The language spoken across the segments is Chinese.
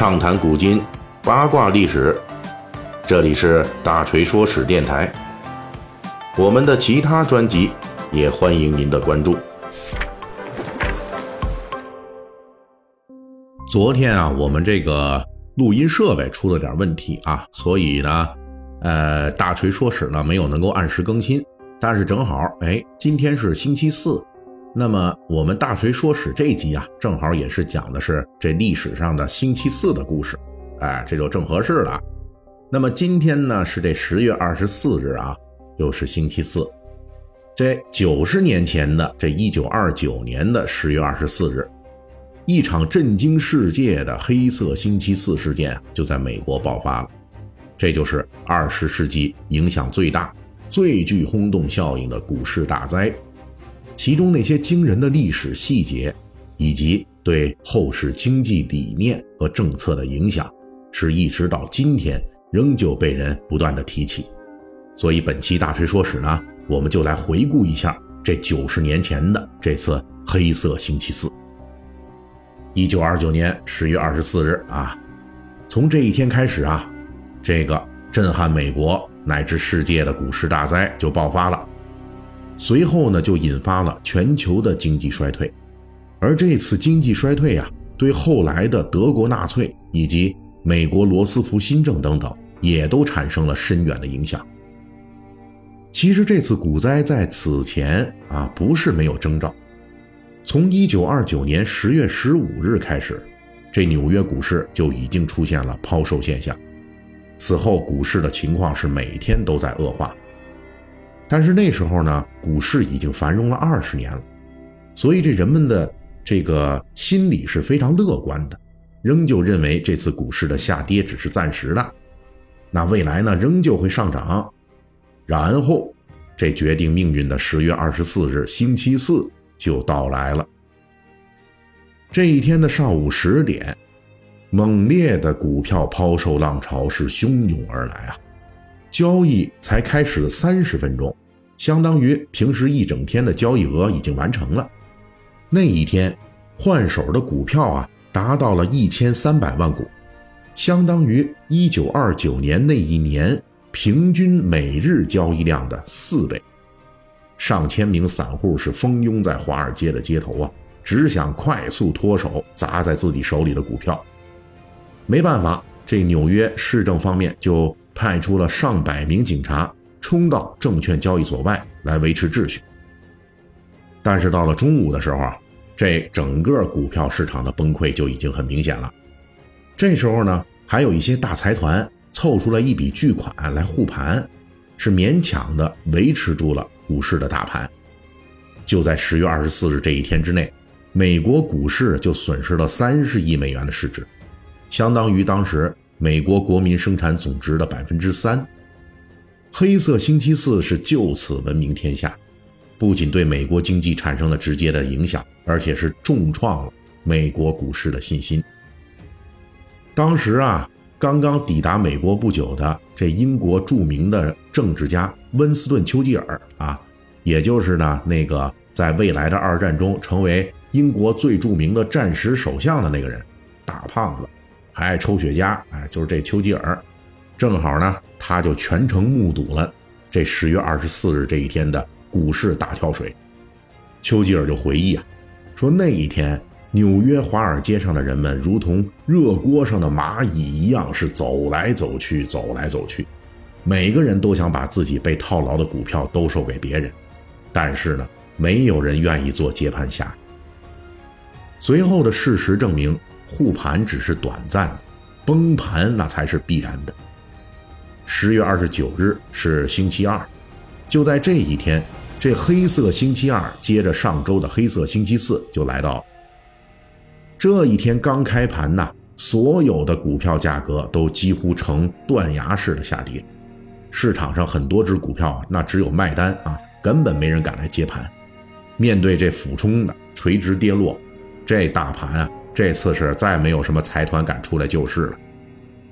畅谈古今，八卦历史。这里是大锤说史电台。我们的其他专辑也欢迎您的关注。昨天啊，我们这个录音设备出了点问题啊，所以呢，呃，大锤说史呢没有能够按时更新。但是正好，哎，今天是星期四。那么我们大锤说史这集啊，正好也是讲的是这历史上的星期四的故事，哎，这就正合适了。那么今天呢是这十月二十四日啊，又是星期四。这九十年前的这一九二九年的十月二十四日，一场震惊世界的黑色星期四事件就在美国爆发了，这就是二十世纪影响最大、最具轰动效应的股市大灾。其中那些惊人的历史细节，以及对后世经济理念和政策的影响，是一直到今天仍旧被人不断的提起。所以本期大锤说史呢，我们就来回顾一下这九十年前的这次黑色星期四。一九二九年十月二十四日啊，从这一天开始啊，这个震撼美国乃至世界的股市大灾就爆发了。随后呢，就引发了全球的经济衰退，而这次经济衰退啊，对后来的德国纳粹以及美国罗斯福新政等等，也都产生了深远的影响。其实这次股灾在此前啊，不是没有征兆。从一九二九年十月十五日开始，这纽约股市就已经出现了抛售现象，此后股市的情况是每天都在恶化。但是那时候呢，股市已经繁荣了二十年了，所以这人们的这个心理是非常乐观的，仍旧认为这次股市的下跌只是暂时的，那未来呢仍旧会上涨。然后，这决定命运的十月二十四日星期四就到来了。这一天的上午十点，猛烈的股票抛售浪潮是汹涌而来啊！交易才开始三十分钟，相当于平时一整天的交易额已经完成了。那一天换手的股票啊，达到了一千三百万股，相当于一九二九年那一年平均每日交易量的四倍。上千名散户是蜂拥在华尔街的街头啊，只想快速脱手砸在自己手里的股票。没办法，这纽约市政方面就。派出了上百名警察冲到证券交易所外来维持秩序，但是到了中午的时候，这整个股票市场的崩溃就已经很明显了。这时候呢，还有一些大财团凑出了一笔巨款来护盘，是勉强的维持住了股市的大盘。就在十月二十四日这一天之内，美国股市就损失了三十亿美元的市值，相当于当时。美国国民生产总值的百分之三，黑色星期四是就此闻名天下，不仅对美国经济产生了直接的影响，而且是重创了美国股市的信心。当时啊，刚刚抵达美国不久的这英国著名的政治家温斯顿·丘吉尔啊，也就是呢那个在未来的二战中成为英国最著名的战时首相的那个人，大胖子。还爱抽雪茄，哎，就是这丘吉尔，正好呢，他就全程目睹了这十月二十四日这一天的股市大跳水。丘吉尔就回忆啊，说那一天纽约华尔街上的人们如同热锅上的蚂蚁一样，是走来走去，走来走去，每个人都想把自己被套牢的股票兜售给别人，但是呢，没有人愿意做接盘侠。随后的事实证明。护盘只是短暂的，崩盘那才是必然的。十月二十九日是星期二，就在这一天，这黑色星期二接着上周的黑色星期四就来到了。这一天刚开盘呐，所有的股票价格都几乎呈断崖式的下跌，市场上很多只股票那只有卖单啊，根本没人敢来接盘。面对这俯冲的垂直跌落，这大盘啊。这次是再没有什么财团敢出来救市了。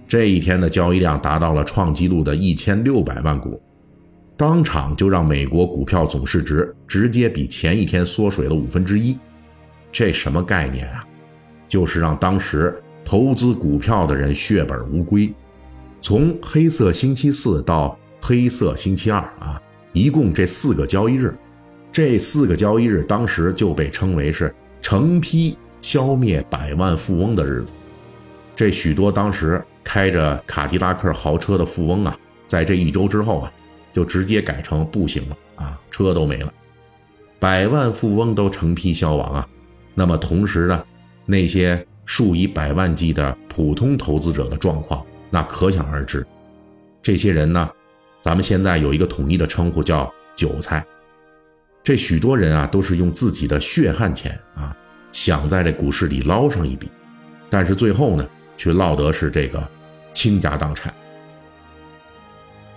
这一天的交易量达到了创纪录的一千六百万股，当场就让美国股票总市值直接比前一天缩水了五分之一。这什么概念啊？就是让当时投资股票的人血本无归。从黑色星期四到黑色星期二啊，一共这四个交易日，这四个交易日当时就被称为是成批消灭百万富翁的日子。这许多当时开着卡迪拉克豪车的富翁啊，在这一周之后啊，就直接改成步行了啊，车都没了，百万富翁都成批消亡啊。那么同时呢，那些数以百万计的普通投资者的状况。那可想而知，这些人呢，咱们现在有一个统一的称呼叫韭菜。这许多人啊，都是用自己的血汗钱啊，想在这股市里捞上一笔，但是最后呢，却落得是这个倾家荡产。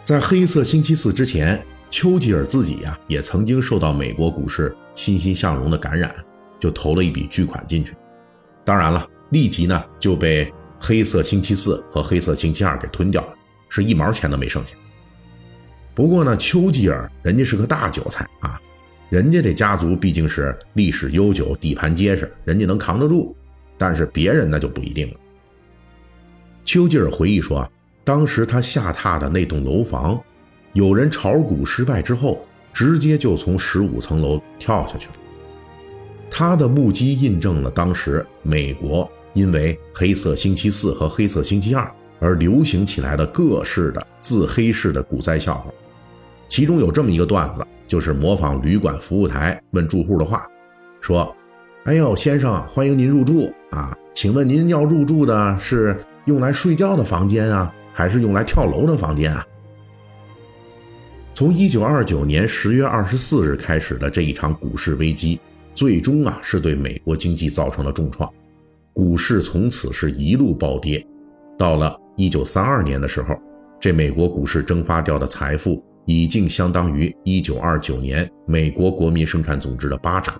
在黑色星期四之前，丘吉尔自己呀，也曾经受到美国股市欣欣向荣的感染，就投了一笔巨款进去。当然了，立即呢就被。黑色星期四和黑色星期二给吞掉了，是一毛钱都没剩下。不过呢，丘吉尔人家是个大韭菜啊，人家这家族毕竟是历史悠久、底盘结实，人家能扛得住。但是别人那就不一定了。丘吉尔回忆说，当时他下榻的那栋楼房，有人炒股失败之后，直接就从十五层楼跳下去了。他的目击印证了当时美国。因为黑色星期四和黑色星期二而流行起来的各式的自黑式的股灾笑话，其中有这么一个段子，就是模仿旅馆服务台问住户的话，说：“哎呦，先生，欢迎您入住啊，请问您要入住的是用来睡觉的房间啊，还是用来跳楼的房间啊？”从一九二九年十月二十四日开始的这一场股市危机，最终啊是对美国经济造成了重创。股市从此是一路暴跌，到了一九三二年的时候，这美国股市蒸发掉的财富已经相当于一九二九年美国国民生产总值的八成。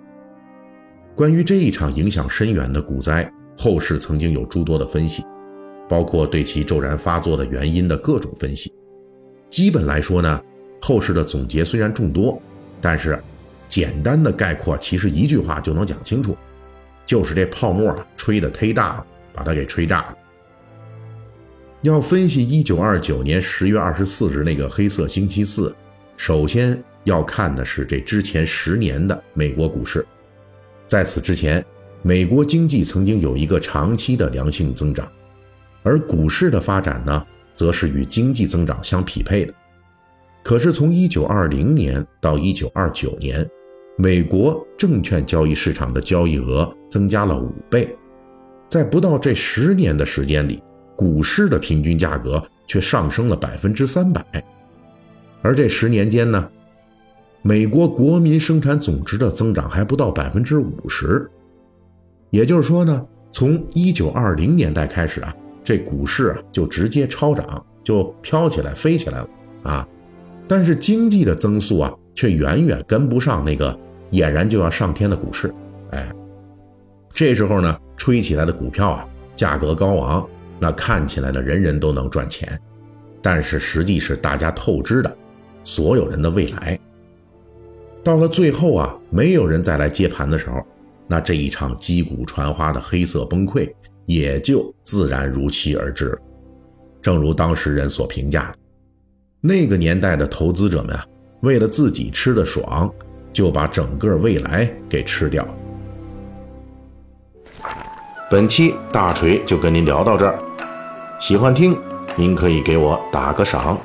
关于这一场影响深远的股灾，后世曾经有诸多的分析，包括对其骤然发作的原因的各种分析。基本来说呢，后世的总结虽然众多，但是简单的概括其实一句话就能讲清楚。就是这泡沫啊，吹得忒大了，把它给吹炸了。要分析一九二九年十月二十四日那个黑色星期四，首先要看的是这之前十年的美国股市。在此之前，美国经济曾经有一个长期的良性增长，而股市的发展呢，则是与经济增长相匹配的。可是从一九二零年到一九二九年。美国证券交易市场的交易额增加了五倍，在不到这十年的时间里，股市的平均价格却上升了百分之三百。而这十年间呢，美国国民生产总值的增长还不到百分之五十。也就是说呢，从一九二零年代开始啊，这股市啊就直接超涨，就飘起来、飞起来了啊。但是经济的增速啊。却远远跟不上那个俨然就要上天的股市，哎，这时候呢，吹起来的股票啊，价格高昂，那看起来呢，人人都能赚钱，但是实际是大家透支的所有人的未来。到了最后啊，没有人再来接盘的时候，那这一场击鼓传花的黑色崩溃也就自然如期而至。正如当事人所评价的，那个年代的投资者们啊。为了自己吃的爽，就把整个未来给吃掉。本期大锤就跟您聊到这儿，喜欢听您可以给我打个赏。